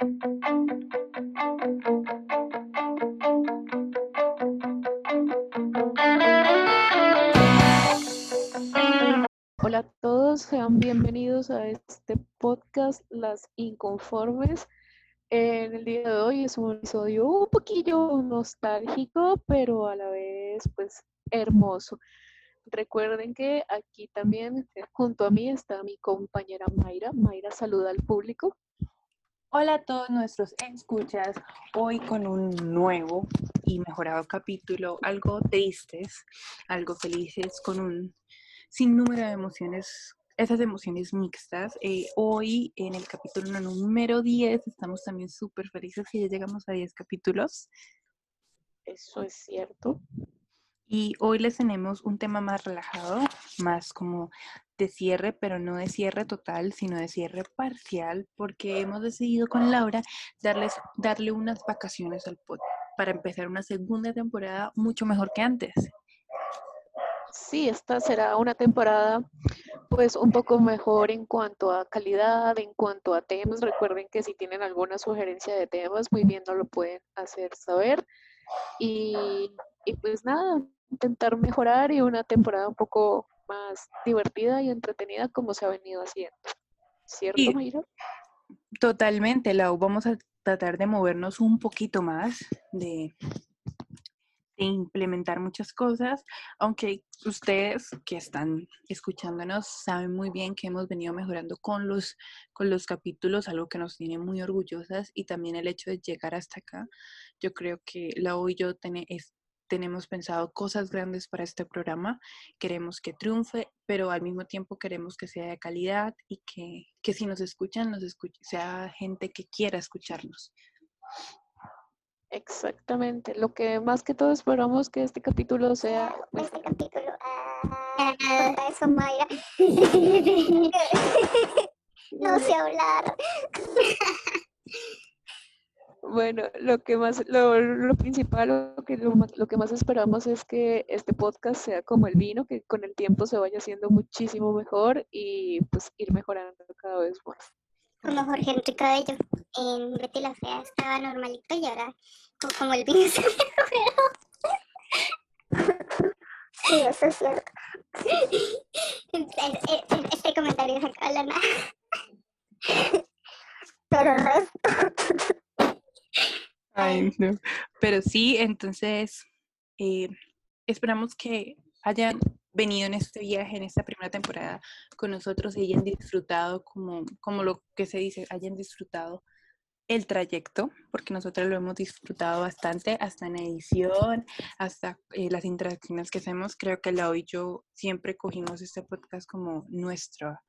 Hola a todos, sean bienvenidos a este podcast Las Inconformes. En el día de hoy es un episodio un poquillo nostálgico, pero a la vez pues hermoso. Recuerden que aquí también junto a mí está mi compañera Mayra. Mayra saluda al público. Hola a todos nuestros escuchas, hoy con un nuevo y mejorado capítulo, algo tristes, algo felices, con un sinnúmero de emociones, esas emociones mixtas. Eh, hoy en el capítulo número 10 estamos también súper felices que ya llegamos a 10 capítulos. Eso es cierto. Y hoy les tenemos un tema más relajado, más como de cierre, pero no de cierre total, sino de cierre parcial, porque hemos decidido con Laura darles, darle unas vacaciones al pod para empezar una segunda temporada mucho mejor que antes. Sí, esta será una temporada pues un poco mejor en cuanto a calidad, en cuanto a temas. Recuerden que si tienen alguna sugerencia de temas, muy bien nos lo pueden hacer saber. Y, y pues nada, intentar mejorar y una temporada un poco más divertida y entretenida como se ha venido haciendo. ¿Cierto, sí, Totalmente, Lau. Vamos a tratar de movernos un poquito más, de, de, implementar muchas cosas, aunque ustedes que están escuchándonos saben muy bien que hemos venido mejorando con los, con los capítulos, algo que nos tiene muy orgullosas y también el hecho de llegar hasta acá. Yo creo que Lau y yo ten, es, tenemos pensado cosas grandes para este programa, queremos que triunfe, pero al mismo tiempo queremos que sea de calidad y que, que si nos escuchan, nos escuche, sea gente que quiera escucharnos. Exactamente, lo que más que todo esperamos que este capítulo sea... Este capítulo... Ah, eso, Maya. no sé hablar. Bueno, lo que más, lo, lo principal, lo que, lo, lo, que más esperamos es que este podcast sea como el vino, que con el tiempo se vaya haciendo muchísimo mejor y pues ir mejorando cada vez más. Como Jorge Enrique Cabello en Betty la Fea estaba normalito y ahora como el vino se mejoró. Sí, eso es cierto. Este comentario se acaba la nada. Pero el resto. Ay, no. Pero sí, entonces eh, esperamos que hayan venido en este viaje, en esta primera temporada con nosotros y hayan disfrutado, como, como lo que se dice, hayan disfrutado el trayecto, porque nosotros lo hemos disfrutado bastante, hasta en edición, hasta eh, las interacciones que hacemos. Creo que la hoy yo siempre cogimos este podcast como nuestra,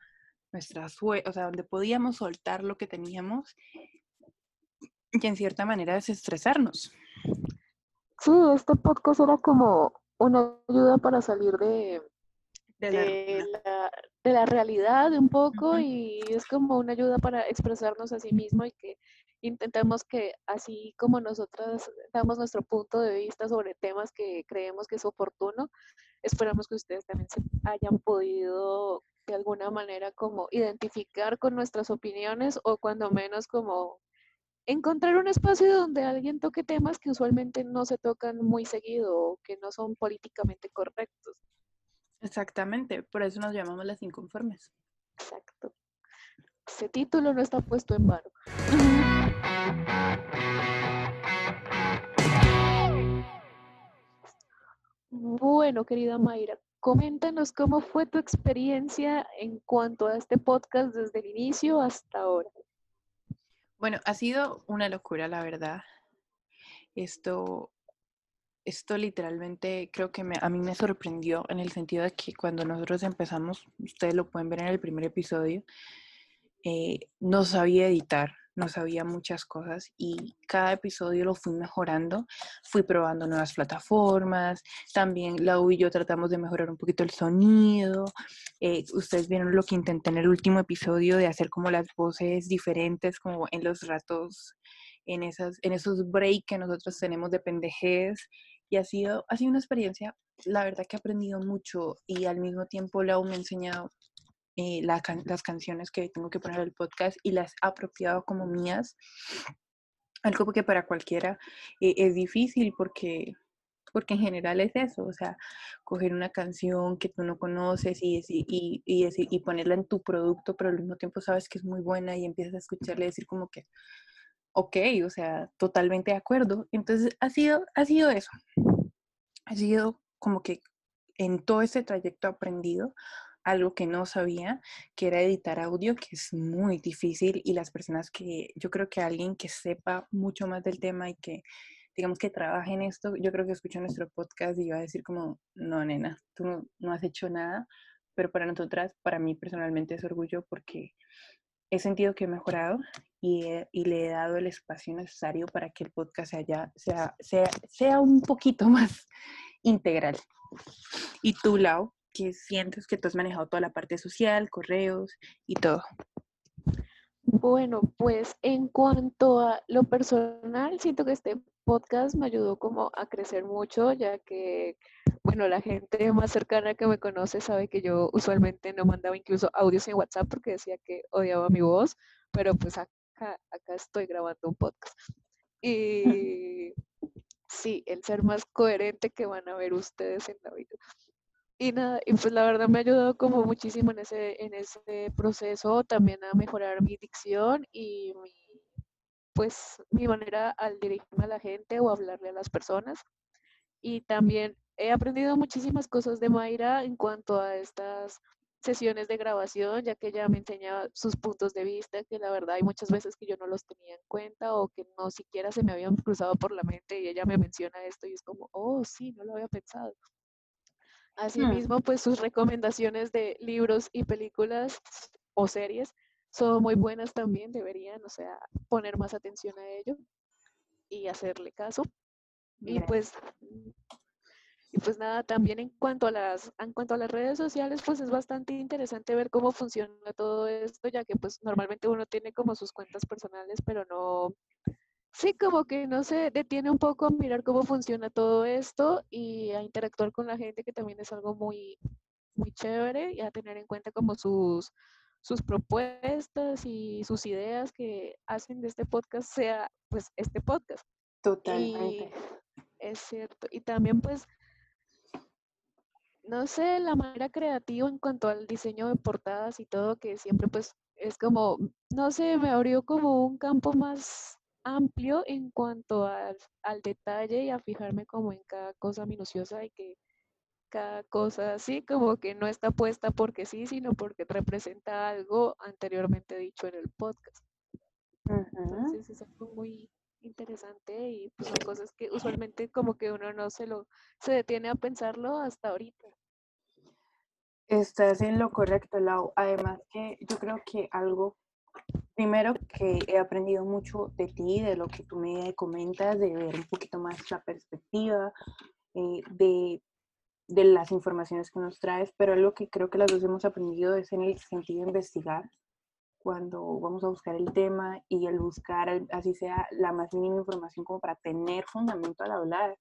nuestra, o sea, donde podíamos soltar lo que teníamos y en cierta manera desestresarnos. Sí, este podcast era como una ayuda para salir de, de, la, de la, realidad un poco uh -huh. y es como una ayuda para expresarnos a sí mismo y que intentemos que así como nosotras damos nuestro punto de vista sobre temas que creemos que es oportuno, esperamos que ustedes también se hayan podido de alguna manera como identificar con nuestras opiniones o cuando menos como encontrar un espacio donde alguien toque temas que usualmente no se tocan muy seguido o que no son políticamente correctos. Exactamente, por eso nos llamamos las inconformes. Exacto. Ese título no está puesto en vano. Bueno, querida Mayra, coméntanos cómo fue tu experiencia en cuanto a este podcast desde el inicio hasta ahora. Bueno, ha sido una locura, la verdad. Esto, esto literalmente creo que me, a mí me sorprendió en el sentido de que cuando nosotros empezamos, ustedes lo pueden ver en el primer episodio, eh, no sabía editar, no sabía muchas cosas y cada episodio lo fui mejorando, fui probando nuevas plataformas, también la U y yo tratamos de mejorar un poquito el sonido, eh, ustedes vieron lo que intenté en el último episodio de hacer como las voces diferentes, como en los ratos, en, esas, en esos breaks que nosotros tenemos de pendejez y ha sido, ha sido una experiencia, la verdad que he aprendido mucho y al mismo tiempo la U me ha enseñado eh, las canciones que tengo que poner al podcast y las he apropiado como mías. Algo que para cualquiera eh, es difícil porque porque en general es eso, o sea, coger una canción que tú no conoces y, y, y, y, ponerla en tu producto, pero al mismo tiempo sabes que es muy buena y empiezas a escucharle decir como que, ok, o sea, totalmente de acuerdo. Entonces, ha sido, ha sido eso. Ha sido como que en todo ese trayecto aprendido algo que no sabía, que era editar audio, que es muy difícil y las personas que, yo creo que alguien que sepa mucho más del tema y que, digamos que trabaje en esto, yo creo que escucha nuestro podcast y va a decir como, no, nena, tú no, no has hecho nada, pero para nosotras, para mí personalmente es orgullo porque he sentido que he mejorado y, y, le he dado el espacio necesario para que el podcast sea, sea, sea, sea un poquito más integral. Y tú, Lau, que sientes que tú has manejado toda la parte social, correos y todo. Bueno, pues en cuanto a lo personal, siento que este podcast me ayudó como a crecer mucho, ya que, bueno, la gente más cercana que me conoce sabe que yo usualmente no mandaba incluso audios en WhatsApp porque decía que odiaba mi voz, pero pues acá, acá estoy grabando un podcast. Y sí, el ser más coherente que van a ver ustedes en la vida. Y nada, y pues la verdad me ha ayudado como muchísimo en ese, en ese proceso también a mejorar mi dicción y mi, pues mi manera al dirigirme a la gente o hablarle a las personas. Y también he aprendido muchísimas cosas de Mayra en cuanto a estas sesiones de grabación, ya que ella me enseña sus puntos de vista, que la verdad hay muchas veces que yo no los tenía en cuenta o que no siquiera se me habían cruzado por la mente y ella me menciona esto y es como, oh, sí, no lo había pensado. Mm. Asimismo, pues sus recomendaciones de libros y películas o series son muy buenas también, deberían, o sea, poner más atención a ello y hacerle caso. Y pues y pues nada, también en cuanto a las en cuanto a las redes sociales, pues es bastante interesante ver cómo funciona todo esto, ya que pues normalmente uno tiene como sus cuentas personales, pero no Sí, como que no se detiene un poco a mirar cómo funciona todo esto y a interactuar con la gente, que también es algo muy, muy chévere, y a tener en cuenta como sus, sus propuestas y sus ideas que hacen de este podcast sea pues este podcast. Totalmente. es cierto. Y también pues, no sé, la manera creativa en cuanto al diseño de portadas y todo, que siempre pues es como, no sé, me abrió como un campo más amplio en cuanto al, al, detalle y a fijarme como en cada cosa minuciosa y que cada cosa así como que no está puesta porque sí, sino porque representa algo anteriormente dicho en el podcast. Entonces es algo muy interesante y pues son cosas que usualmente como que uno no se lo se detiene a pensarlo hasta ahorita. Estás en lo correcto, Lau. Además que yo creo que algo Primero que he aprendido mucho de ti, de lo que tú me comentas, de ver un poquito más la perspectiva, eh, de, de, las informaciones que nos traes, pero algo que creo que las dos hemos aprendido es en el sentido de investigar, cuando vamos a buscar el tema y el buscar, así sea, la más mínima información como para tener fundamento al hablar,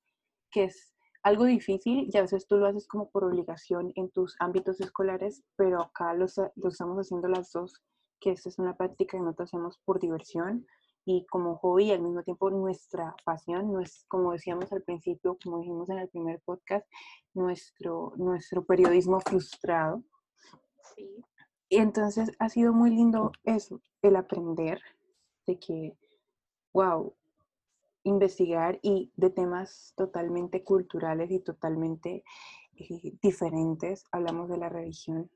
que es algo difícil y a veces tú lo haces como por obligación en tus ámbitos escolares, pero acá lo, lo estamos haciendo las dos que esta es una práctica que nosotros hacemos por diversión y como hobby y al mismo tiempo nuestra pasión, no es, como decíamos al principio, como dijimos en el primer podcast, nuestro, nuestro periodismo frustrado. Sí. Y entonces ha sido muy lindo eso, el aprender de que, wow, investigar y de temas totalmente culturales y totalmente eh, diferentes. Hablamos de la religión,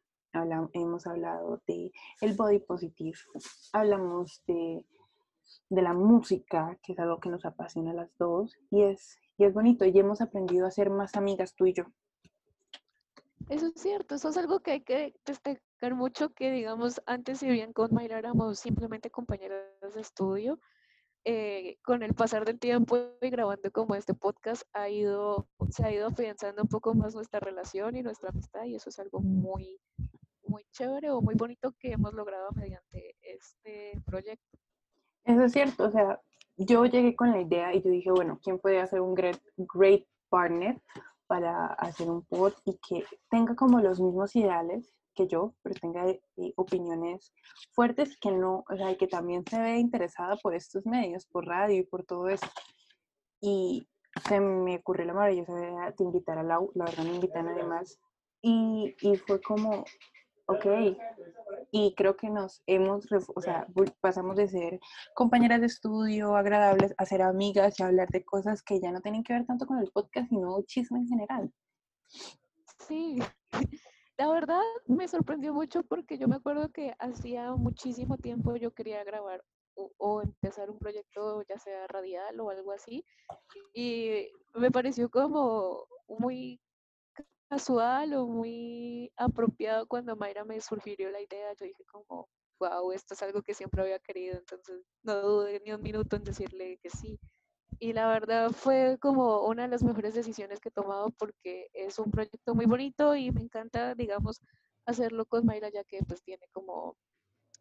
hemos hablado de el body positive, hablamos de, de, la música, que es algo que nos apasiona a las dos, y es, y es bonito, y hemos aprendido a ser más amigas tú y yo. Eso es cierto, eso es algo que hay que destacar mucho, que digamos, antes si bien con Mayra éramos simplemente compañeras de estudio, eh, con el pasar del tiempo y grabando como este podcast ha ido, se ha ido afianzando un poco más nuestra relación y nuestra amistad y eso es algo muy, muy chévere o muy bonito que hemos logrado mediante este proyecto. Eso es cierto, o sea, yo llegué con la idea y yo dije, bueno, ¿quién puede hacer un great, great partner para hacer un pod y que tenga como los mismos ideales que yo, pero tenga eh, opiniones fuertes, que no, o sea, que también se ve interesada por estos medios, por radio y por todo eso. Y se me ocurrió la maravillosa idea de invitar a Lau, la verdad me invitan además, y, y fue como, ok, y creo que nos hemos, o sea, pasamos de ser compañeras de estudio agradables a ser amigas y hablar de cosas que ya no tienen que ver tanto con el podcast, sino chisme en general. Sí, la verdad me sorprendió mucho porque yo me acuerdo que hacía muchísimo tiempo yo quería grabar o, empezar un proyecto ya sea radial o algo así y me pareció como muy casual o muy apropiado cuando Mayra me sugirió la idea. Yo dije como, wow, esto es algo que siempre había querido, entonces no dudé ni un minuto en decirle que sí. Y la verdad fue como una de las mejores decisiones que he tomado porque es un proyecto muy bonito y me encanta, digamos, hacerlo con Mayra ya que pues tiene como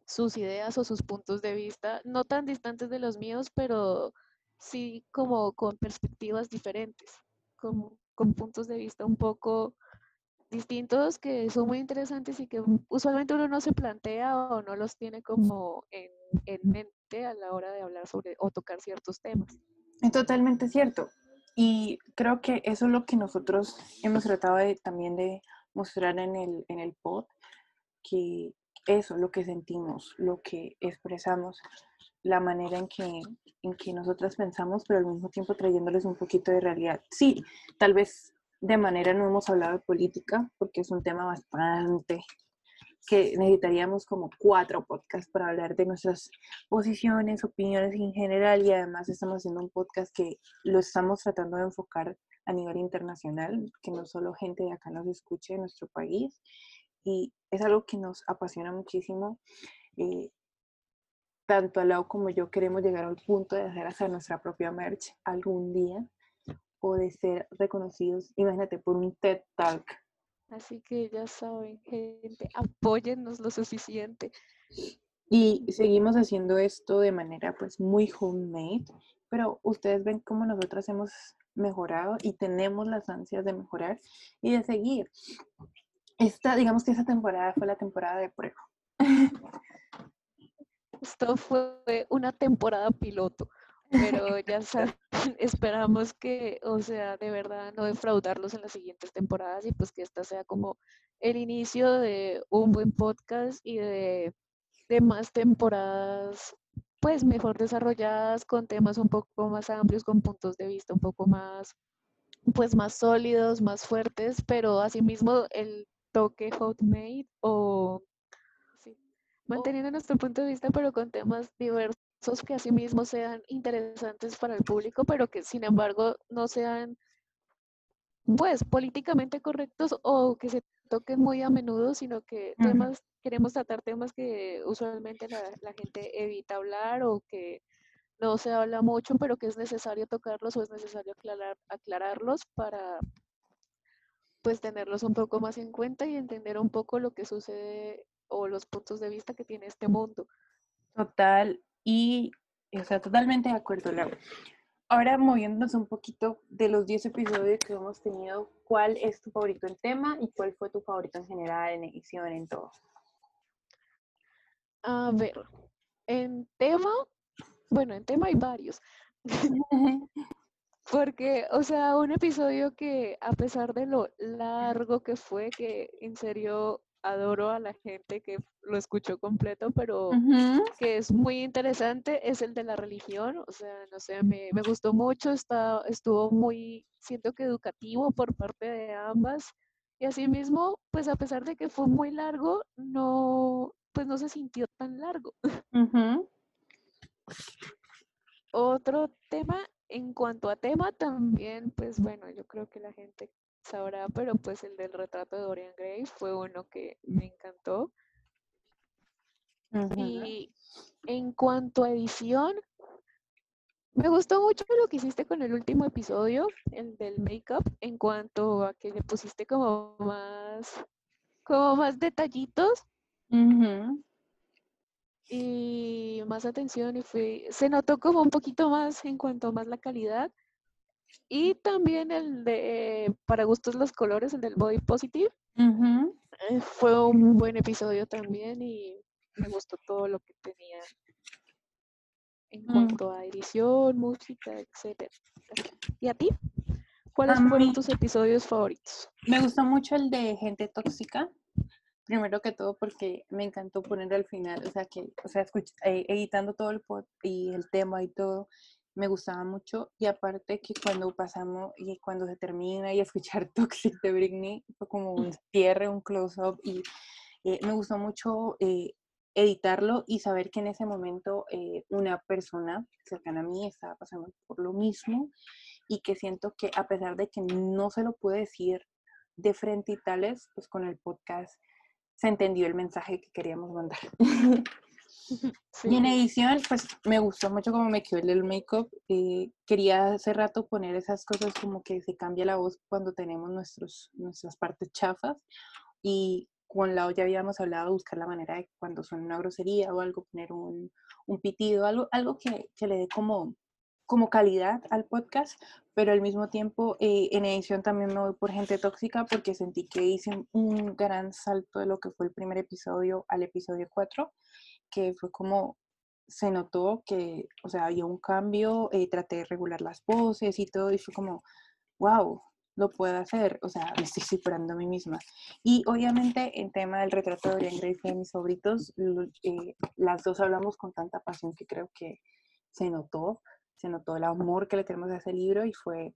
sus ideas o sus puntos de vista, no tan distantes de los míos, pero sí como con perspectivas diferentes, como con puntos de vista un poco distintos que son muy interesantes y que usualmente uno no se plantea o no los tiene como en, mente a la hora de hablar sobre o tocar ciertos temas. Es totalmente cierto. Y creo que eso es lo que nosotros hemos tratado de, también de mostrar en el, en el pod, que eso, lo que sentimos, lo que expresamos, la manera en que, en que nosotras pensamos, pero al mismo tiempo trayéndoles un poquito de realidad. Sí, tal vez de manera no hemos hablado de política, porque es un tema bastante que necesitaríamos como cuatro podcasts para hablar de nuestras posiciones, opiniones en general y además estamos haciendo un podcast que lo estamos tratando de enfocar a nivel internacional, que no solo gente de acá nos escuche en nuestro país y es algo que nos apasiona muchísimo. Eh, tanto Alau como yo queremos llegar al punto de hacer hasta nuestra propia merch algún día o de ser reconocidos, imagínate, por un TED Talk. Así que ya saben, gente, apóyennos lo suficiente. Y seguimos haciendo esto de manera pues muy homemade, pero ustedes ven cómo nosotras hemos mejorado y tenemos las ansias de mejorar y de seguir. Esta, digamos que esa temporada fue la temporada de prueba. Esto fue una temporada piloto pero ya saben, esperamos que, o sea, de verdad no defraudarlos en las siguientes temporadas y pues que esta sea como el inicio de un buen podcast y de, de más temporadas pues mejor desarrolladas con temas un poco más amplios, con puntos de vista un poco más pues más sólidos, más fuertes, pero asimismo el toque hotmade o manteniendo nuestro punto de vista pero con temas diversos que asimismo sean interesantes para el público, pero que sin embargo no sean pues políticamente correctos o que se toquen muy a menudo, sino que temas, queremos tratar temas que usualmente la, la, gente evita hablar o que no se habla mucho, pero que es necesario tocarlos o es necesario aclarar, aclararlos para pues tenerlos un poco más en cuenta y entender un poco lo que sucede o los puntos de vista que tiene este mundo. Total, y, o sea, totalmente de acuerdo, Laura. Ahora moviéndonos un poquito de los 10 episodios que hemos tenido, ¿cuál es tu favorito en tema y cuál fue tu favorito en general, en edición, en todo? A ver, en tema, bueno, en tema hay varios. Porque, o sea, un episodio que a pesar de lo largo que fue, que en serio adoro a la gente que lo escuchó completo, pero que es muy interesante, es el de la religión. O sea, no sé, me, me gustó mucho, está, estuvo muy, siento que educativo por parte de ambas. Y asimismo, pues a pesar de que fue muy largo, no, pues no se sintió tan largo. Otro tema, en cuanto a tema, también, pues bueno, yo creo que la gente sabrá, pero pues el del retrato de Dorian Gray fue uno que me encantó. Y en cuanto a edición, me gustó mucho lo que hiciste con el último episodio, el del make-up, en cuanto a que le pusiste como más, como más detallitos. Y más atención y fue, se notó como un poquito más en cuanto a más la calidad. Y también el de, para gustos los colores, el del Body Positive, Eh, fue un buen episodio también y me gustó todo lo que tenía en mm. cuanto a edición, música, etcétera. ¿Y a ti? ¿Cuáles fueron tus episodios favoritos? Me gustó mucho el de Gente Tóxica. Primero que todo porque me encantó poner al final, o sea, que, o sea, eh, editando todo el pod y el tema y todo, me gustaba mucho. Y aparte que cuando pasamos y cuando se termina y escuchar Toxic de Britney, fue como un cierre, un close-up y eh, me gustó mucho eh, editarlo y saber que en ese momento una persona cercana a mí estaba pasando por lo mismo y que siento que a pesar de que no se lo pude decir de frente y tales, pues con el podcast se entendió el mensaje que queríamos mandar. Y en edición, pues me gustó mucho cómo me quedó el make-up. Eh, quería hace rato poner esas cosas como que se cambia la voz cuando tenemos nuestros, nuestras partes chafas. Y con la ya habíamos hablado de buscar la manera de cuando suena una grosería o algo, poner un, un pitido, algo, algo que, que le dé como, como calidad al podcast, pero al mismo tiempo eh, en edición también me voy por gente tóxica porque sentí que hice un gran salto de lo que fue el primer episodio al episodio 4, que fue como se notó que, o sea, había un cambio, eh, traté de regular las voces y todo, y fue como, wow, lo puedo hacer, o sea, me estoy superando a mí misma. Y obviamente en tema del retrato de Dorian Gray y de mis sobritos, eh, las dos hablamos con tanta pasión que creo que se notó, se notó el amor que le tenemos a ese libro y fue,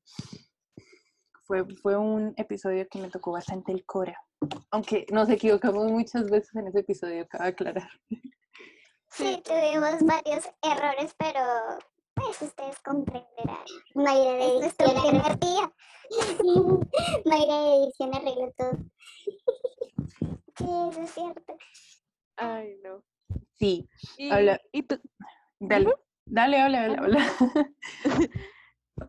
fue, fue un episodio que me tocó bastante el cora. Aunque nos equivocamos muchas veces en ese episodio, cabe aclarar. Sí, tuvimos varios errores, pero pues ustedes comprenderán. Mayra de edición arregló Mayra de edición arregló todo. Sí, eso es cierto. Ay, no. Sí. ¿Y, Habla. ¿y tú? Dale. Dale, habla, habla, habla.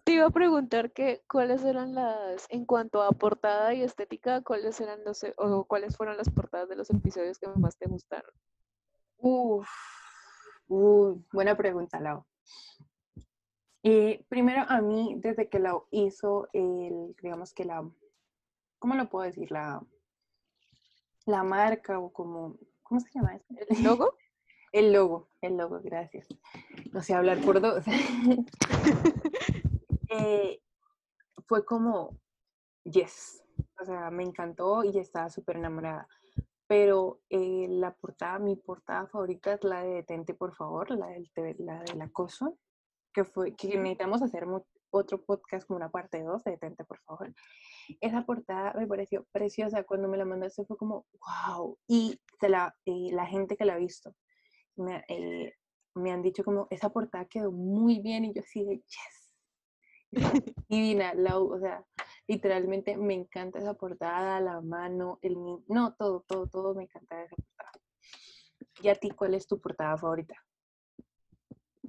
Te iba a preguntar que cuáles eran las, en cuanto a portada y estética, cuáles eran los, o cuáles fueron las portadas de los episodios que más te gustaron. Uf, buena pregunta, Lau. primero, a mí, desde que Lau hizo el, digamos que la, ¿cómo lo puedo decir? La, la marca o como, ¿cómo se llama? ¿El logo? El logo, el logo, gracias. No sé hablar por dos. Eh, fue como, yes, o sea, me encantó y estaba súper enamorada. Pero eh, la portada, mi portada favorita es la de Detente, por favor, la del, la del acoso, que fue, que necesitamos hacer otro podcast como una parte 2 de Detente, por favor. Esa portada me pareció preciosa. Cuando me la mandaste fue como, wow. Y la, eh, la gente que la ha visto me, eh, me han dicho como, esa portada quedó muy bien y yo así de, yes. Divina, la, o sea, literalmente me encanta esa portada, la mano, el... No, todo, todo, todo me encanta esa portada. ¿Y a ti cuál es tu portada favorita?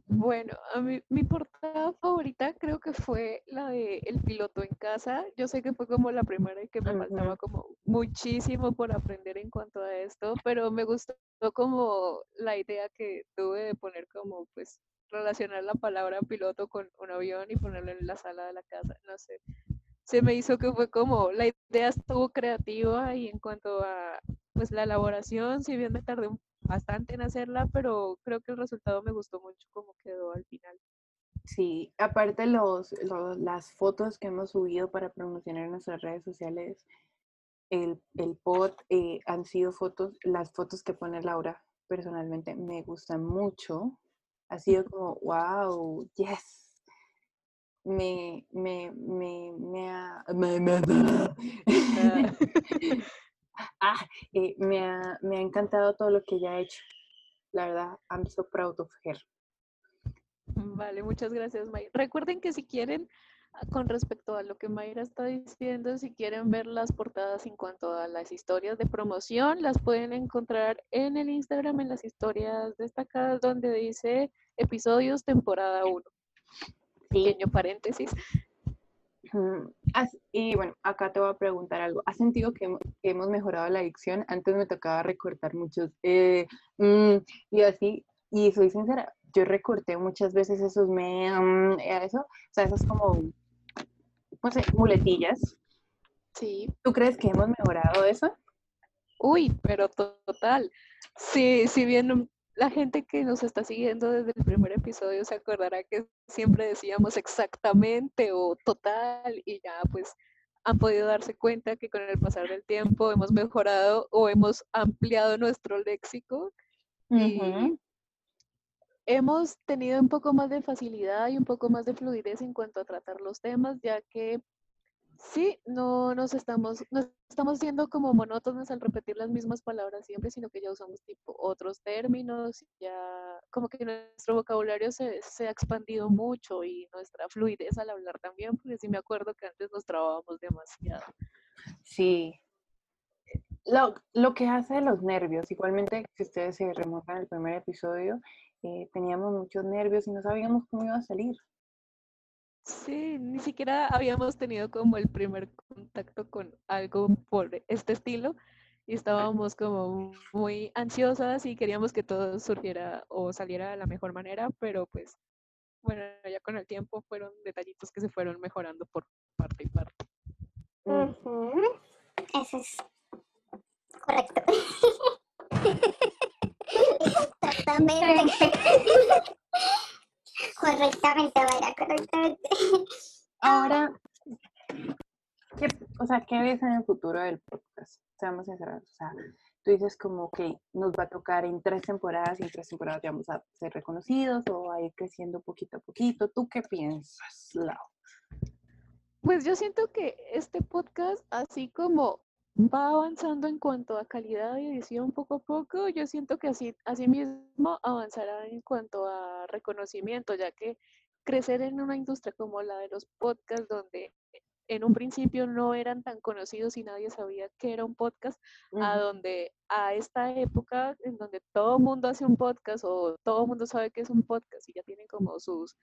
Bueno, a mí, mi portada favorita creo que fue la de El piloto en casa. Yo sé que fue como la primera y que me faltaba como muchísimo por aprender en cuanto a esto, pero me gustó como la idea que tuve de poner como pues relacionar la palabra piloto con un avión y ponerlo en la sala de la casa. No sé, se me hizo que fue como la idea estuvo creativa y en cuanto a pues la elaboración, si bien me tardé bastante en hacerla, pero creo que el resultado me gustó mucho como quedó al final. Sí, aparte los, las fotos que hemos subido para promocionar en nuestras redes sociales, el, el pod, eh, han sido fotos, las fotos que pone Laura personalmente me gustan mucho. Ha sido como, wow, yes. Me, me, me, me ha, me, me, ah, eh, me, ha, me ha encantado todo lo que ella ha hecho. La verdad, I'm so proud of her. Vale, muchas gracias, Mayra. Recuerden que si quieren, ah, con respecto a lo que Mayra está diciendo, si quieren ver las portadas en cuanto a las historias de promoción, las pueden encontrar en el Instagram, en las historias destacadas, donde dice episodios temporada 1. Pequeño paréntesis. Y bueno, acá te voy a preguntar algo. ¿Has sentido que hemos mejorado la adicción? Antes me tocaba recortar muchos eh, mm, y así, y soy sincera, yo recorté muchas veces esos me, mm, eso, o sea, esas como, no sé, muletillas. Sí. ¿Tú crees que hemos mejorado eso? Uy, pero total. Sí, si bien la gente que nos está siguiendo desde el primer episodio se acordará que siempre decíamos exactamente o total y ya pues han podido darse cuenta que con el pasar del tiempo hemos mejorado o hemos ampliado nuestro léxico y hemos tenido un poco más de facilidad y un poco más de fluidez en cuanto a tratar los temas, ya que Sí, no nos estamos, no estamos siendo como monótonos al repetir las mismas palabras siempre, sino que ya usamos tipo otros términos, ya como que nuestro vocabulario se, se ha expandido mucho y nuestra fluidez al hablar también, porque sí me acuerdo que antes nos trabábamos demasiado. Sí. Lo, lo que hace los nervios, igualmente si ustedes se remontan al primer episodio, eh, teníamos muchos nervios y no sabíamos cómo iba a salir. Sí, ni siquiera habíamos tenido como el primer contacto con algo por este estilo y estábamos como muy ansiosas y queríamos que todo surgiera o saliera de la mejor manera, pero pues bueno, ya con el tiempo fueron detallitos que se fueron mejorando por parte y parte. Eso es correcto. Exactamente. Correctamente, Mayra, correctamente. Ahora, ¿qué, o sea, ¿qué ves en el futuro del podcast? Seamos sinceros, o sea, tú dices como que nos va a tocar en tres temporadas y en tres temporadas ya vamos a ser reconocidos o a ir creciendo poquito a poquito. ¿Tú qué piensas, Lau? Pues yo siento que este podcast, así como va avanzando en cuanto a calidad de edición poco a poco. Yo siento que así, así mismo avanzará en cuanto a reconocimiento, ya que crecer en una industria como la de los podcasts, donde en un principio no eran tan conocidos y nadie sabía que era un podcast, a donde a esta época en donde todo el mundo hace un podcast o todo el mundo sabe que es un podcast y ya tienen como sus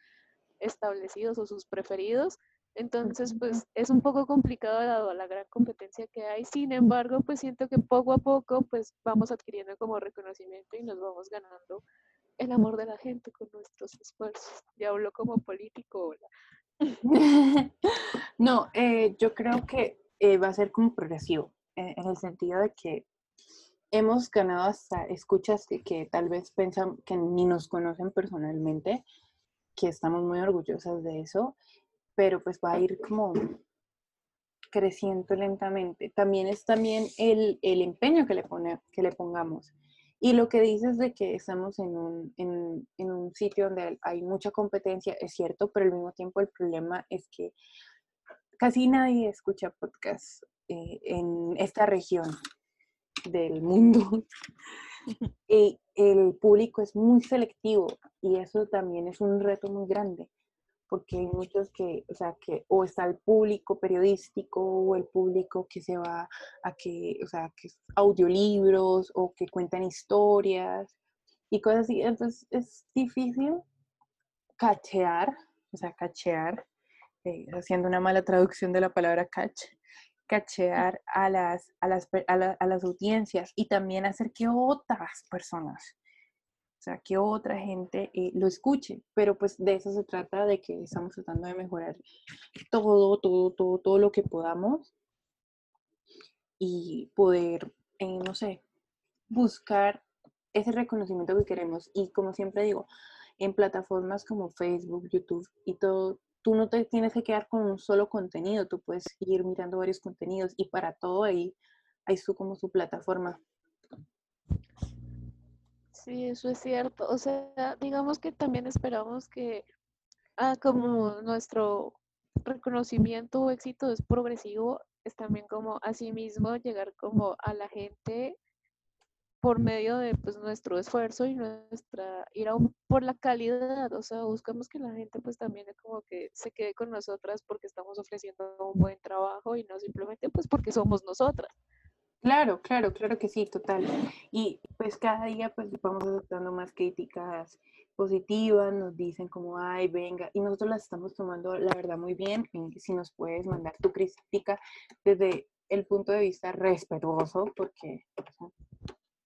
establecidos o sus preferidos, entonces, pues es un poco complicado dado la gran competencia que hay. Sin embargo, pues siento que poco a poco, pues vamos adquiriendo como reconocimiento y nos vamos ganando el amor de la gente con nuestros esfuerzos. Ya hablo como político. no, eh, yo creo que eh, va a ser como progresivo, en el sentido de que hemos ganado hasta escuchas que, que tal vez pensan que ni nos conocen personalmente, que estamos muy orgullosas de eso pero pues va a ir como creciendo lentamente. También es también el, empeño que le, pone, que le pongamos. Y lo que dices de que estamos en un, en, un sitio donde hay mucha competencia es cierto, pero al mismo tiempo el problema es que casi nadie escucha podcast eh, en esta región del mundo. y el público es muy selectivo y eso también es un reto muy grande porque hay muchos que, o sea, que o está el público periodístico o el público que se va a que, o sea, que audiolibros o que cuentan historias y cosas así. Entonces es difícil cachear, o sea, cachear, eh, haciendo una mala traducción de la palabra catch, cachear a las, a las, a las audiencias y también hacer que otras personas o sea, que otra gente eh, lo escuche, pero pues de eso se trata, de que estamos tratando de mejorar todo, todo, todo, todo lo que podamos y poder, eh, no sé, buscar ese reconocimiento que queremos. Y como siempre digo, en plataformas como Facebook, YouTube y todo, tú no te tienes que quedar con un solo contenido, tú puedes ir mirando varios contenidos y para todo ahí hay su como su plataforma. Sí, eso es cierto. O sea, digamos que también esperamos que, ah, como nuestro reconocimiento o éxito es progresivo, es también como asimismo llegar como a la gente por medio de pues nuestro esfuerzo y nuestra ir aún por la calidad, o sea, buscamos que la gente pues también como que se quede con nosotras porque estamos ofreciendo un buen trabajo y no simplemente pues porque somos nosotras. Claro, claro, claro que sí, total. Y pues cada día pues vamos aceptando más críticas positivas, nos dicen como, ay, venga, y nosotros las estamos tomando, la verdad, muy bien. Si nos puedes mandar tu crítica desde el punto de vista respetuoso, porque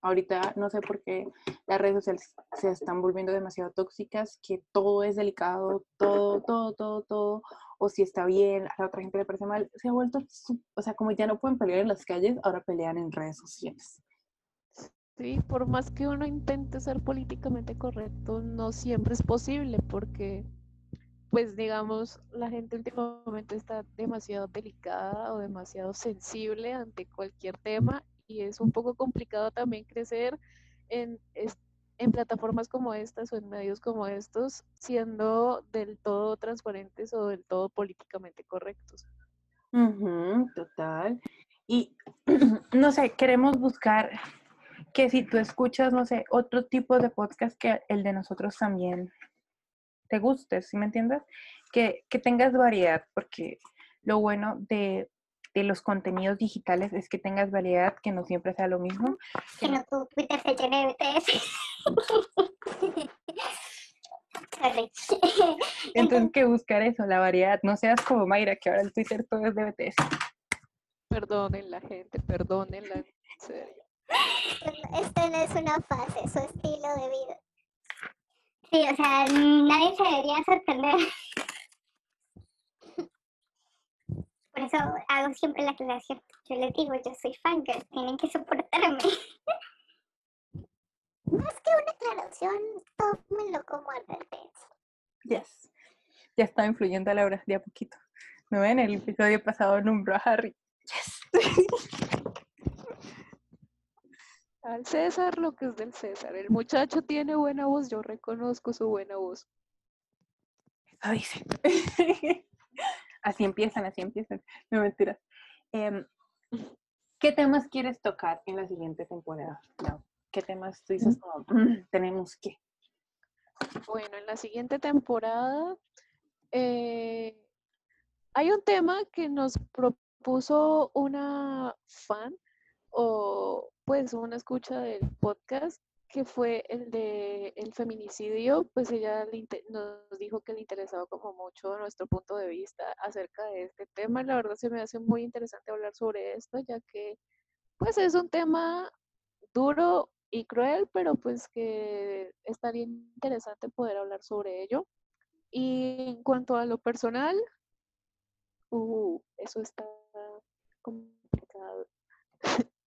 ahorita no sé por qué las redes sociales se están volviendo demasiado tóxicas, que todo es delicado, todo, todo, todo, todo, o si está bien, a la otra gente le parece mal, se ha vuelto, o sea, como ya no pueden pelear en las calles, ahora pelean en redes sociales. Sí, por más que uno intente ser políticamente correcto, no siempre es posible porque, pues digamos, la gente últimamente está demasiado delicada o demasiado sensible ante cualquier tema y es un poco complicado también crecer en, en plataformas como estas o en medios como estos siendo del todo transparentes o del todo políticamente correctos. total. Y no sé, queremos buscar que si tú escuchas, no sé, otro tipo de podcast que el de nosotros también te guste, ¿sí me entiendes? Que, que tengas variedad, porque lo bueno de de los contenidos digitales es que tengas variedad, que no siempre sea lo mismo. Que no tu Twitter se llene de BTS. Entonces, que buscar eso, la variedad. No seas como Mayra, que ahora el Twitter todo es de BTS. Perdonen la gente, perdónenla, en serio. Esto no es una fase, es su estilo de vida. Sí, o sea, nadie se debería sorprender Por eso hago siempre la aclaración. Yo les digo, yo soy fangirl, tienen que soportarme. Más que una aclaración, tómenlo como advertencia. Yes. Ya está influyendo a Laura de a poquito. ¿No ven? El episodio pasado nombró a Harry. Yes. Al César lo que es del César. El muchacho tiene buena voz, yo reconozco su buena voz. Eso dice. Así empiezan, así empiezan. No mentiras. Em, ¿Qué temas quieres tocar en la siguiente temporada? ¿Qué temas tú dices como, mm, tenemos que? Bueno, en la siguiente temporada eh, hay un tema que nos propuso una fan o pues una escucha del podcast que fue el de el feminicidio, pues ella nos dijo que le interesaba como mucho nuestro punto de vista acerca de este tema. La verdad se me hace muy interesante hablar sobre esto, ya que pues es un tema duro y cruel, pero pues que estaría interesante poder hablar sobre ello. Y en cuanto a lo personal, uh, eso está complicado.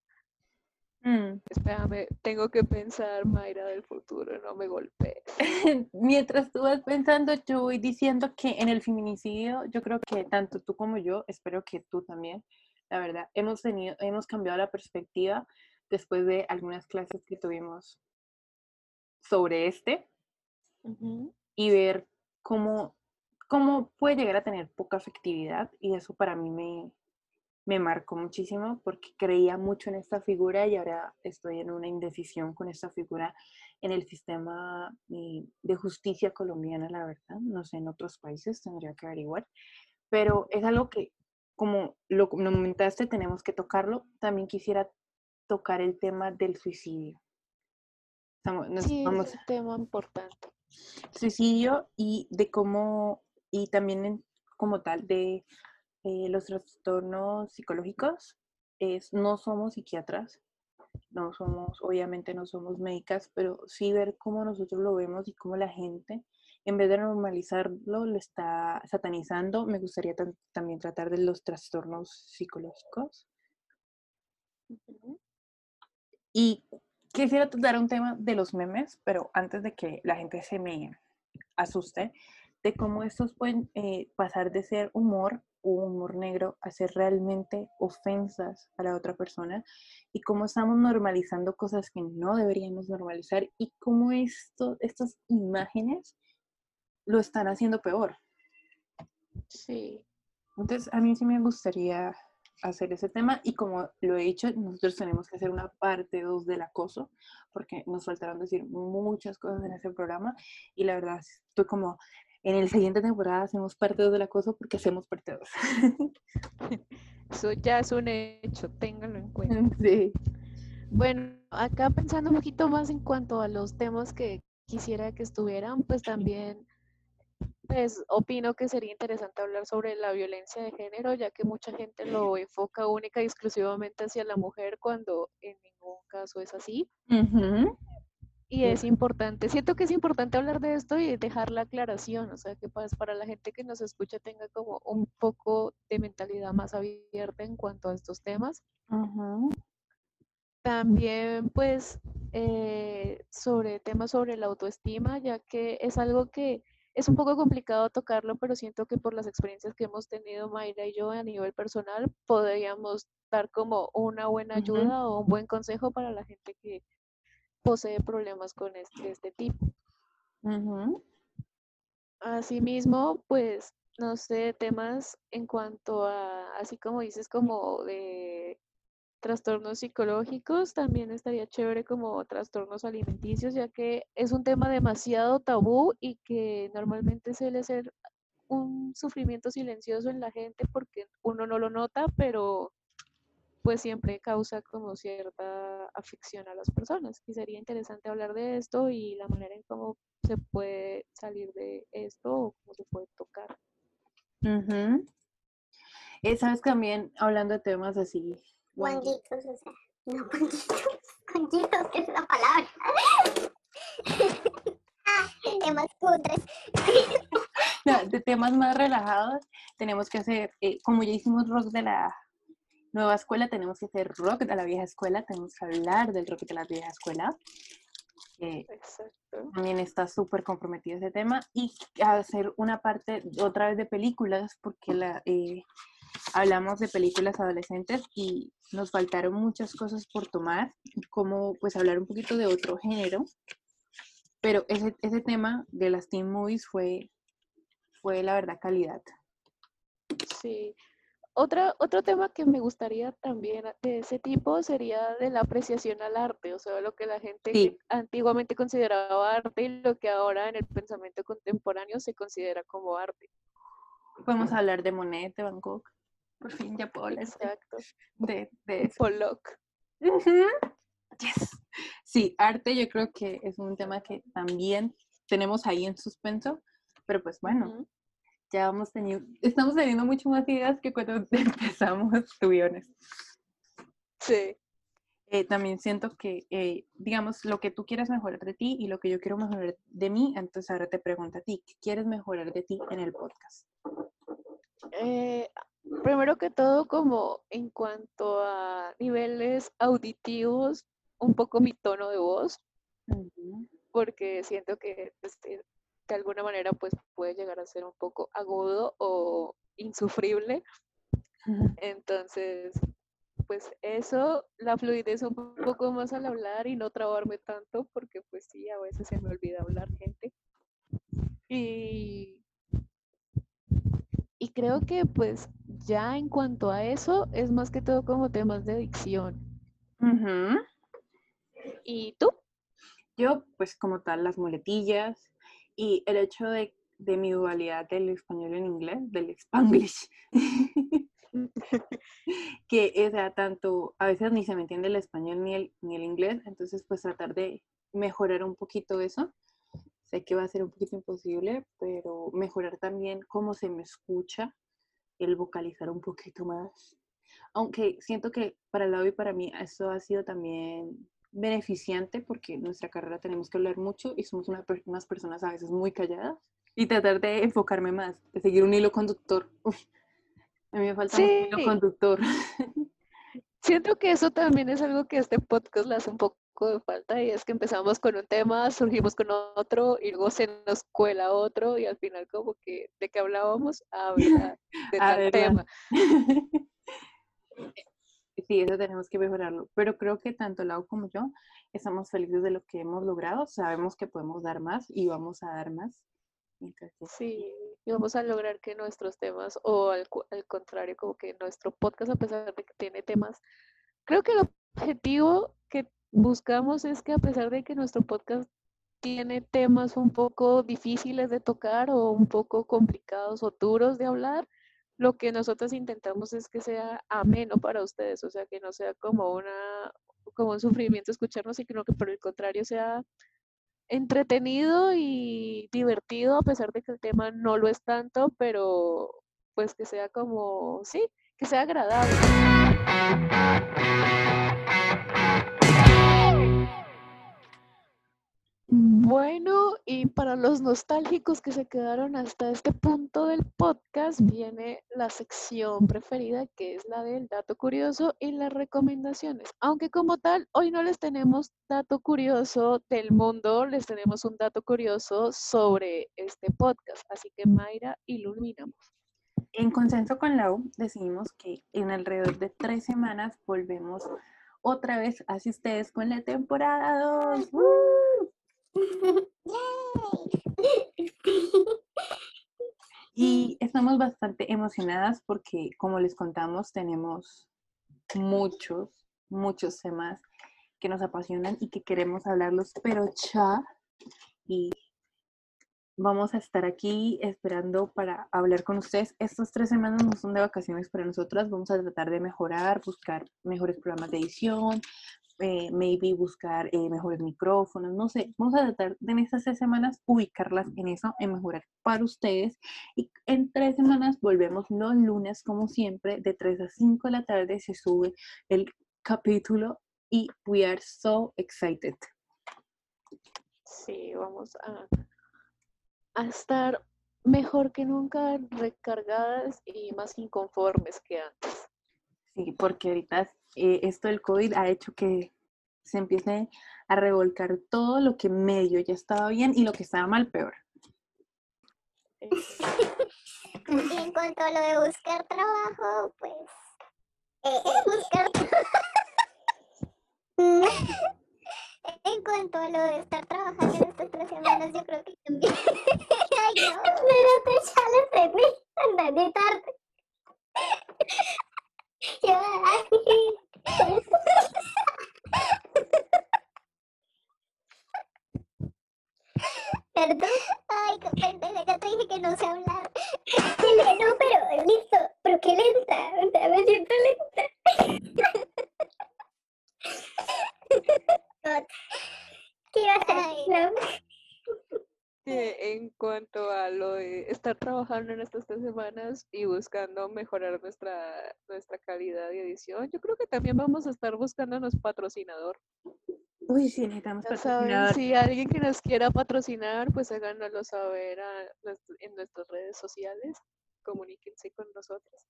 Mm. Espérame, tengo que pensar, Mayra, del futuro, no me golpees. Mientras tú vas pensando, yo voy diciendo que en el feminicidio, yo creo que tanto tú como yo, espero que tú también, la verdad, hemos tenido, hemos cambiado la perspectiva después de algunas clases que tuvimos sobre este y ver cómo, cómo puede llegar a tener poca efectividad y eso para mí me, me marcó muchísimo porque creía mucho en esta figura y ahora estoy en una indecisión con esta figura en el sistema eh, de justicia colombiana, la verdad. No sé, en otros países tendría que averiguar. Pero es algo que, como lo comentaste, tenemos que tocarlo. También quisiera tocar el tema del suicidio. sí, es un tema importante. Suicidio y de cómo, y también como tal, de eh, los trastornos psicológicos es, no somos psiquiatras, no somos, obviamente no somos médicas, pero sí ver cómo nosotros lo vemos y cómo la gente, en vez de normalizarlo, lo está satanizando. Me gustaría también tratar de los trastornos psicológicos. Y quisiera tratar un tema de los memes, pero antes de que la gente se me asuste, de cómo estos pueden eh, pasar de ser humor un humor negro hacer realmente ofensas a la otra persona y cómo estamos normalizando cosas que no deberíamos normalizar y cómo esto, estas imágenes lo están haciendo peor. Sí. Entonces, a mí sí me gustaría hacer ese tema y como lo he dicho, nosotros tenemos que hacer una parte 2 del acoso porque nos faltaron decir muchas cosas en ese programa y la verdad estoy como en el siguiente temporada hacemos parte del acoso porque hacemos parte 2. Eso ya es un hecho, ténganlo en cuenta. Sí. Bueno, acá pensando un poquito más en cuanto a los temas que quisiera que estuvieran, pues también pues opino que sería interesante hablar sobre la violencia de género, ya que mucha gente lo enfoca única y exclusivamente hacia la mujer cuando en ningún caso es así. Y es importante, siento que es importante hablar de esto y dejar la aclaración, o sea, que pues, para la gente que nos escucha tenga como un poco de mentalidad más abierta en cuanto a estos temas. También, pues, eh, sobre temas sobre la autoestima, ya que es algo que es un poco complicado tocarlo, pero siento que por las experiencias que hemos tenido Mayra y yo a nivel personal, podríamos dar como una buena ayuda o un buen consejo para la gente que posee problemas con este, este tipo. Asimismo, pues, no sé, temas en cuanto a, así como dices, como de trastornos psicológicos, también estaría chévere como trastornos alimenticios, ya que es un tema demasiado tabú y que normalmente suele ser un sufrimiento silencioso en la gente porque uno no lo nota, pero pues siempre causa como cierta afección a las personas. Y sería interesante hablar de esto y la manera en cómo se puede salir de esto o cómo se puede tocar. Uh Sabes también, hablando de temas así. Guanguitos, o sea, no guanguitos, guanguitos, que es la palabra. de temas cutres. no, de temas más relajados, tenemos que hacer, eh, como ya hicimos rock de la nueva escuela, tenemos que hacer rock de la vieja escuela, tenemos que hablar del rock de la vieja escuela. Exacto. También está súper comprometido ese tema y hacer una parte otra vez de películas porque la, eh, hablamos de películas adolescentes y nos faltaron muchas cosas por tomar, como pues hablar un poquito de otro género, pero ese, ese tema de las teen movies fue, fue la verdad calidad. Sí, otra, otro tema que me gustaría también de ese tipo sería de la apreciación al arte, o sea, lo que la gente antiguamente consideraba arte y lo que ahora en el pensamiento contemporáneo se considera como arte. Podemos hablar de Monet, de Van Gogh. Por fin ya puedo hablar Exacto. de, de Pollock. Sí, arte yo creo que es un tema que también tenemos ahí en suspenso, pero pues bueno, ya hemos tenido, estamos teniendo mucho más ideas que cuando empezamos, tuviones. Sí. Eh, también siento que, eh, digamos, lo que tú quieres mejorar de ti y lo que yo quiero mejorar de mí, entonces ahora te pregunto a ti, ¿qué quieres mejorar de ti en el podcast? Eh, primero que todo, como en cuanto a niveles auditivos, un poco mi tono de voz, porque siento que este, de alguna manera pues puede llegar a ser un poco agudo o insufrible. Entonces, pues eso, la fluidez un poco más al hablar y no trabarme tanto porque pues sí, a veces se me olvida hablar gente. Y, y creo que pues ya en cuanto a eso es más que todo como temas de dicción. ¿Y tú? Yo pues como tal las muletillas, y el hecho de, de mi dualidad del español en inglés, del spanglish, que o sea, tanto, a veces ni se me entiende el español ni el, ni el inglés, entonces pues tratar de mejorar un poquito eso. Sé que va a ser un poquito imposible, pero mejorar también cómo se me escucha, el vocalizar un poquito más. Aunque siento que para lado y para mí eso ha sido también beneficiante porque en nuestra carrera tenemos que hablar mucho y somos unas personas a veces muy calladas y tratar de enfocarme más, de seguir un hilo conductor. a mí me falta un hilo conductor. Siento que eso también es algo que este podcast le hace un poco de falta y es que empezamos con un tema, surgimos con otro y luego se nos cuela otro y al final como que de qué hablábamos, habla de tal tema. sí, eso tenemos que mejorarlo. Pero creo que tanto Lau como yo estamos felices de lo que hemos logrado. Sabemos que podemos dar más y vamos a dar más. sí, y vamos a lograr que nuestros temas, o al, al, contrario, como que nuestro podcast, a pesar de que tiene temas, creo que el objetivo que buscamos es que a pesar de que nuestro podcast tiene temas un poco difíciles de tocar o un poco complicados o duros de hablar, lo que nosotros intentamos es que sea ameno para ustedes, o sea, que no sea como una como un sufrimiento escucharnos, sino que por el contrario sea entretenido y divertido, a pesar de que el tema no lo es tanto, pero pues que sea como, sí, que sea agradable. Bueno, y para los nostálgicos que se quedaron hasta este punto del podcast, viene la sección preferida que es la del dato curioso y las recomendaciones. Aunque como tal, hoy no les tenemos dato curioso del mundo, les tenemos un dato curioso sobre este podcast. Así que Mayra, iluminamos. En consenso con Lau, decidimos que en alrededor de tres semanas volvemos otra vez hacia ustedes con la temporada 2. Y estamos bastante emocionadas porque, como les contamos, tenemos muchos, muchos temas que nos apasionan y que queremos hablarlos, pero ya. Y vamos a estar aquí esperando para hablar con ustedes. Estas tres semanas no son de vacaciones para nosotras. Vamos a tratar de mejorar, buscar mejores programas de edición, eh, maybe buscar eh, mejores micrófonos, no sé, vamos a tratar de en estas tres semanas ubicarlas en eso, en mejorar para ustedes. Y en tres semanas volvemos los lunes, como siempre, de 3 a 5 de la tarde se sube el capítulo y we are so excited. Sí, vamos a, a estar mejor que nunca recargadas y más inconformes que antes. Sí, porque ahorita eh, esto del COVID ha hecho que se empiece a revolcar todo lo que medio ya estaba bien y lo que estaba mal peor. Y en cuanto a lo de buscar trabajo, pues eh, eh, buscar en cuanto a lo de estar trabajando en estas tres semanas, yo creo que también. Ay, no. Espérate, ya lo entendí. Anda de tarde. Perdón. Ay, pendeja, ya te dije que no sé hablar. No, pero listo. Pero qué lenta. O sea, me siento lenta. ¿Qué ibas a decir? En cuanto a lo de estar trabajando en estas tres semanas y buscando mejorar nuestra, nuestra calidad de edición, yo creo que también vamos a estar buscándonos patrocinador. Uy, sí, necesitamos patrocinador. si alguien que nos quiera patrocinar, pues háganoslo saber a en nuestras redes sociales. Comuníquense con nosotros.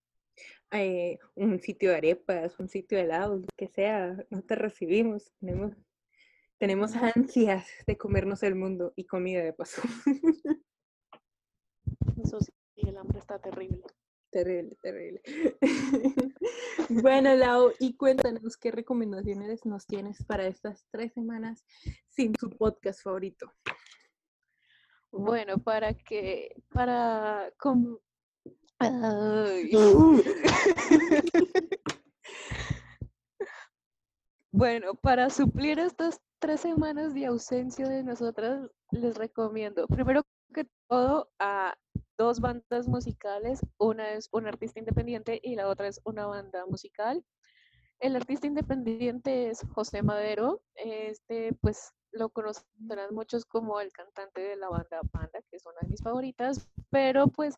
Eh, un sitio de arepas, un sitio de helados, lo que sea, no te recibimos. Tenemos, tenemos ansias de comernos el mundo y comida de paso. Eso sí, el hambre está terrible. terrible, terrible. bueno, Lau, y cuéntanos qué recomendaciones nos tienes para estas tres semanas sin tu podcast favorito. Bueno, para que, para, com- Ay. Bueno, para suplir estas tres semanas de ausencia de nosotras, les recomiendo, primero que todo, a dos bandas musicales. Una es un artista independiente y la otra es una banda musical. El artista independiente es José Madero. Este, pues, lo conocerán muchos como el cantante de la banda Panda, que es una de mis favoritas, pero pues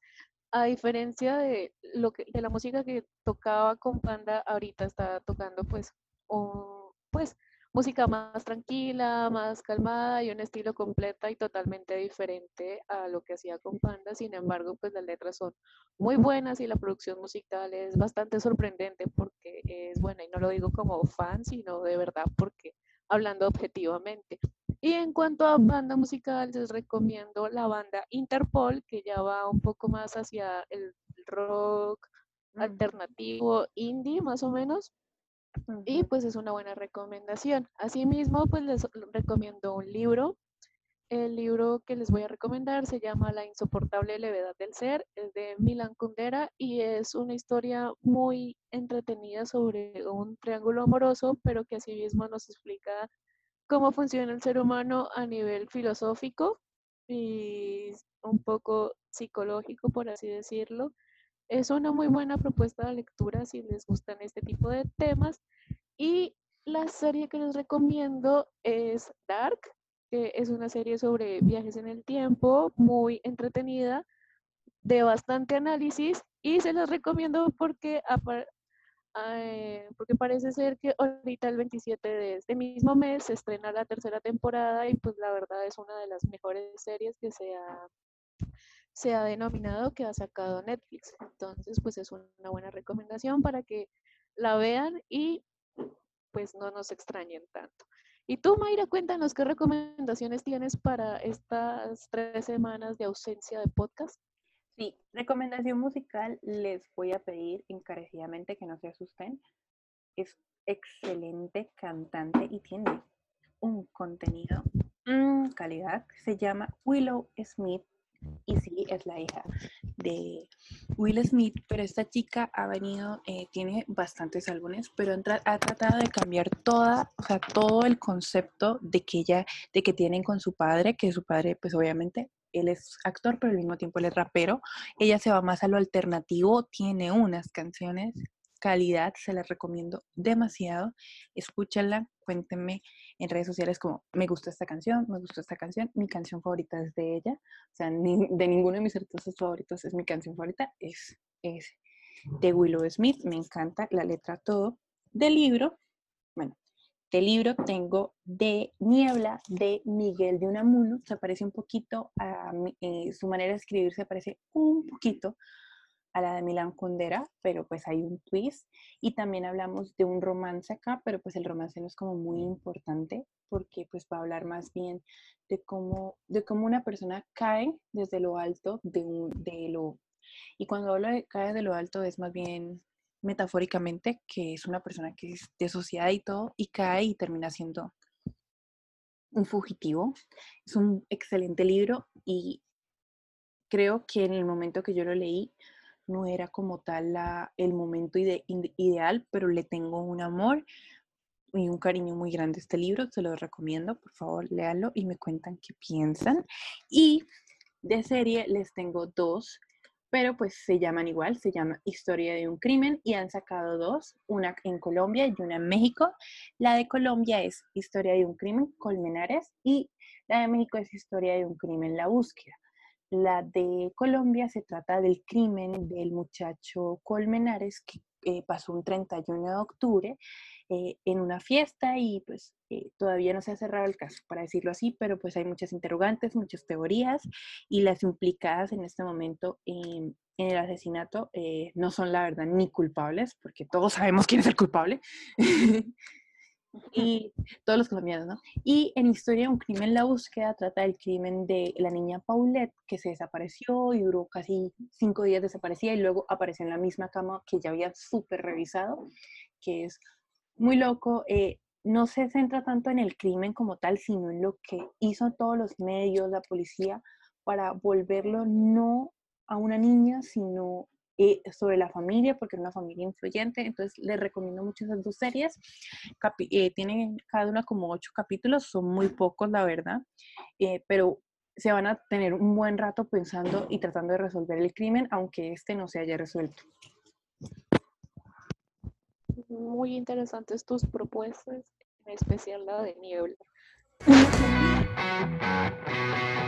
a diferencia de lo que de la música que tocaba con Panda, ahorita está tocando pues un- pues música más tranquila, más calmada y un estilo completa y totalmente diferente a lo que hacía con Panda. Sin embargo, pues las letras son muy buenas y la producción musical es bastante sorprendente porque es buena y no lo digo como fan, sino de verdad porque hablando objetivamente. Y en cuanto a banda musical, les recomiendo la banda Interpol, que ya va un poco más hacia el rock alternativo indie, más o menos. Y pues es una buena recomendación. Asimismo, pues les recomiendo un libro. El libro que les voy a recomendar se llama La insoportable levedad del ser, es de Milan Kundera y es una historia muy entretenida sobre un triángulo amoroso, pero que asimismo nos explica cómo funciona el ser humano a nivel filosófico y un poco psicológico, por así decirlo. Es una muy buena propuesta de lectura si les gustan este tipo de temas. Y la serie que les recomiendo es Dark, que es una serie sobre viajes en el tiempo, muy entretenida, de bastante análisis, y se las recomiendo porque apar- eh, porque parece ser que ahorita el 27 de este mismo mes se estrena la tercera temporada y pues la verdad es una de las mejores series que se ha, se ha denominado que ha sacado Netflix. Entonces pues es una buena recomendación para que la vean y pues no nos extrañen tanto. Y tú, Mayra, cuéntanos qué recomendaciones tienes para estas tres semanas de ausencia de podcast. Sí, recomendación musical, les voy a pedir encarecidamente que no se asusten. Es excelente cantante y tiene un contenido, mm, calidad. Se llama Willow Smith y sí, es la hija de Will Smith, pero esta chica ha venido, eh, tiene bastantes álbumes, pero ha tratado de cambiar toda, o sea, todo el concepto de que ella, de que tienen con su padre, que su padre, pues obviamente, él es actor, pero al mismo tiempo él es rapero. Ella se va más a lo alternativo, tiene unas canciones calidad, se las recomiendo demasiado. Escúchala, cuéntenme en redes sociales como me gustó esta canción, me gustó esta canción, mi canción favorita es de ella, o sea, de ninguno de mis artistas favoritos es mi canción favorita, es, es de Willow Smith, me encanta la letra todo. Del libro, bueno, del libro tengo de Niebla de Miguel de Unamuno, se parece un poquito a eh, su manera de escribir, se parece un poquito a la de Milan Kundera, pero pues hay un twist. Y también hablamos de un romance acá, pero pues el romance no es como muy importante porque pues va a hablar más bien de cómo, de cómo una persona cae desde lo alto de, un, de lo... Y cuando hablo de cae de lo alto es más bien metafóricamente que es una persona que es desociada y todo y cae y termina siendo un fugitivo. Es un excelente libro y creo que en el momento que yo lo leí no era como tal la, el momento ideal, pero le tengo un amor y un cariño muy grande a este libro, se lo recomiendo, por favor, léalo y me cuentan qué piensan. Y de serie les tengo dos, pero pues se llaman igual, se llama Historia de un crimen y han sacado dos, una en Colombia y una en México. La de Colombia es Historia de un crimen, Colmenares, y la de México es Historia de un crimen, La búsqueda. La de Colombia se trata del crimen del muchacho Colmenares que eh, pasó un 31 de octubre eh, en una fiesta y pues eh, todavía no se ha cerrado el caso, para decirlo así, pero pues hay muchas interrogantes, muchas teorías y las implicadas en este momento en, el asesinato no son la verdad ni culpables, porque todos sabemos quién es el culpable. y todos los colombianos, ¿no? Y en Historia un crimen, la búsqueda trata del crimen de la niña Paulette, que se desapareció y duró casi cinco días desaparecida y luego apareció en la misma cama que ya había súper revisado, que es muy loco. Eh, no se centra tanto en el crimen como tal, sino en lo que hizo todos los medios, la policía, para volverlo no a una niña, sino eh, sobre la familia, porque es una familia influyente. Entonces, les recomiendo mucho esas dos series. Eh, tienen cada una como ocho capítulos, son muy pocos, la verdad, eh, pero se van a tener un buen rato pensando y tratando de resolver el crimen, aunque este no se haya resuelto. Muy interesantes tus propuestas, en especial la de Niebla.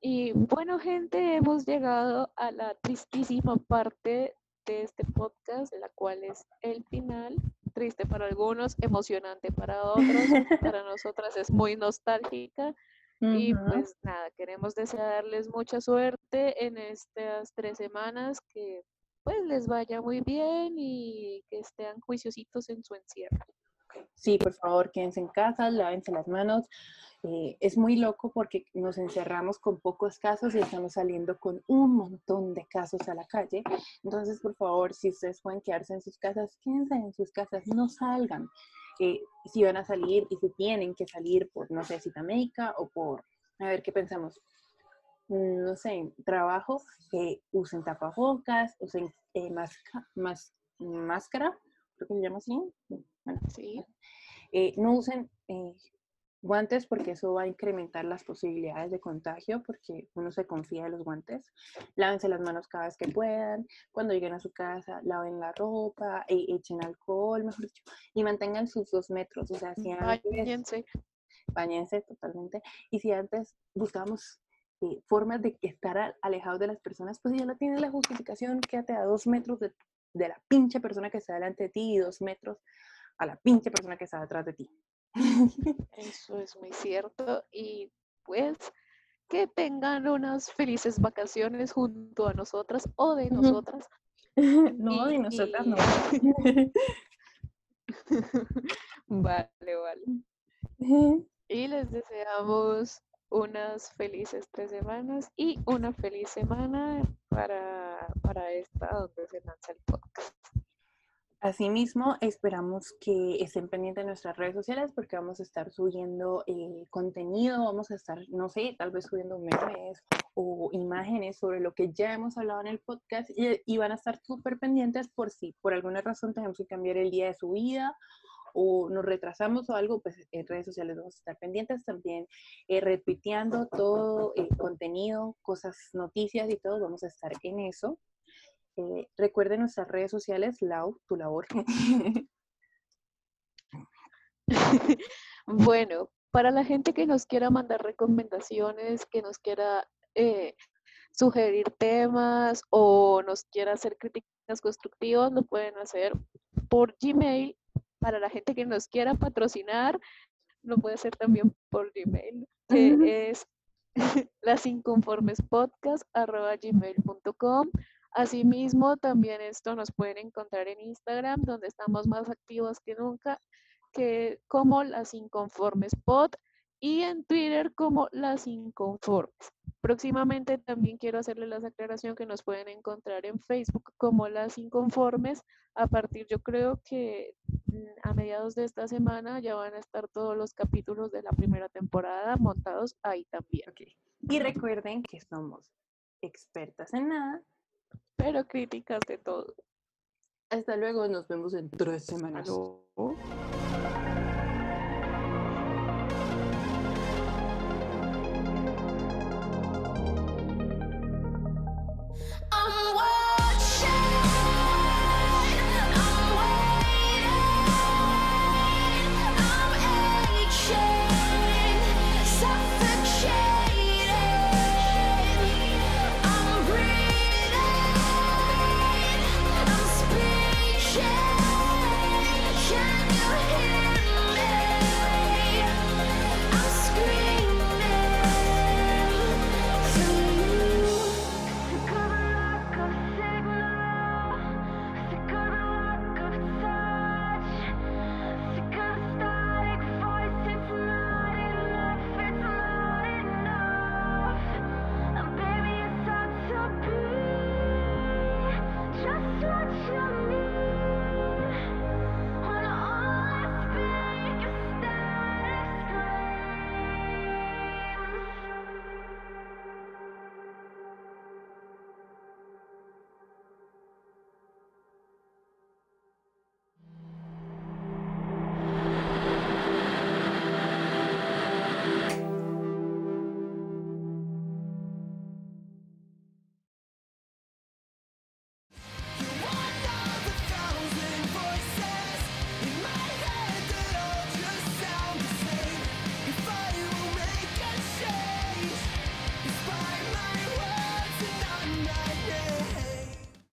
Y bueno, gente, hemos llegado a la tristísima parte de este podcast, la cual es el final. Triste para algunos, emocionante para otros. Para nosotras es muy nostálgica. Y pues nada, queremos desearles mucha suerte en estas tres semanas, que pues les vaya muy bien y que estén juiciositos en su encierro. Sí, por favor, quédense en casa, lávense las manos, eh, es muy loco porque nos encerramos con pocos casos y estamos saliendo con un montón de casos a la calle. Entonces, por favor, si ustedes pueden quedarse en sus casas, quédense en sus casas, no salgan. Eh, si van a salir y si tienen que salir por, no sé, cita médica o por, a ver, ¿qué pensamos? Mm, no sé, trabajo, que usen tapabocas, usen eh, máscara, creo que se llama así. Bueno, sí. no usen guantes porque eso va a incrementar las posibilidades de contagio porque uno se confía en los guantes. Lávense las manos cada vez que puedan. Cuando lleguen a su casa, laven la ropa, e echen alcohol, mejor dicho, y mantengan sus dos metros. O sea, si antes... Bañense. Bañense totalmente. Y si antes buscábamos eh, formas de estar alejados de las personas, pues ya no tienes la justificación, quédate a dos metros de, de la pinche persona que está delante de ti y dos metros a la pinche persona que está detrás de ti. Eso es muy cierto. Y pues que tengan unas felices vacaciones junto a nosotras o de nosotras. no, de nosotras no. vale, vale. Y les deseamos unas felices tres semanas y una feliz semana para, para esta donde se lanza el podcast. Asimismo, esperamos que estén pendientes de nuestras redes sociales porque vamos a estar subiendo eh, contenido, vamos a estar, no sé, tal vez subiendo memes o imágenes sobre lo que ya hemos hablado en el podcast y, van a estar súper pendientes por si por alguna razón tenemos que cambiar el día de subida o nos retrasamos o algo, pues en redes sociales vamos a estar pendientes también, eh, repitiendo todo el contenido, cosas, noticias y todo, vamos a estar en eso. Eh, recuerden nuestras redes sociales, Lau, tu labor. bueno, para la gente que nos quiera mandar recomendaciones, que nos quiera eh, sugerir temas o nos quiera hacer críticas constructivas, lo pueden hacer por Gmail. Para la gente que nos quiera patrocinar, lo puede hacer también por Gmail, que es las inconformes podcast gmail.com Asimismo, también esto nos pueden encontrar en Instagram, donde estamos más activos que nunca, que como las inconformes pod y en Twitter como las inconformes. Próximamente también quiero hacerle la aclaración que nos pueden encontrar en Facebook como las inconformes. A partir, yo creo que mm, a mediados de esta semana ya van a estar todos los capítulos de la primera temporada montados ahí también. Y recuerden que somos expertas en nada, pero críticas de todo. Hasta luego, nos vemos en tres semanas.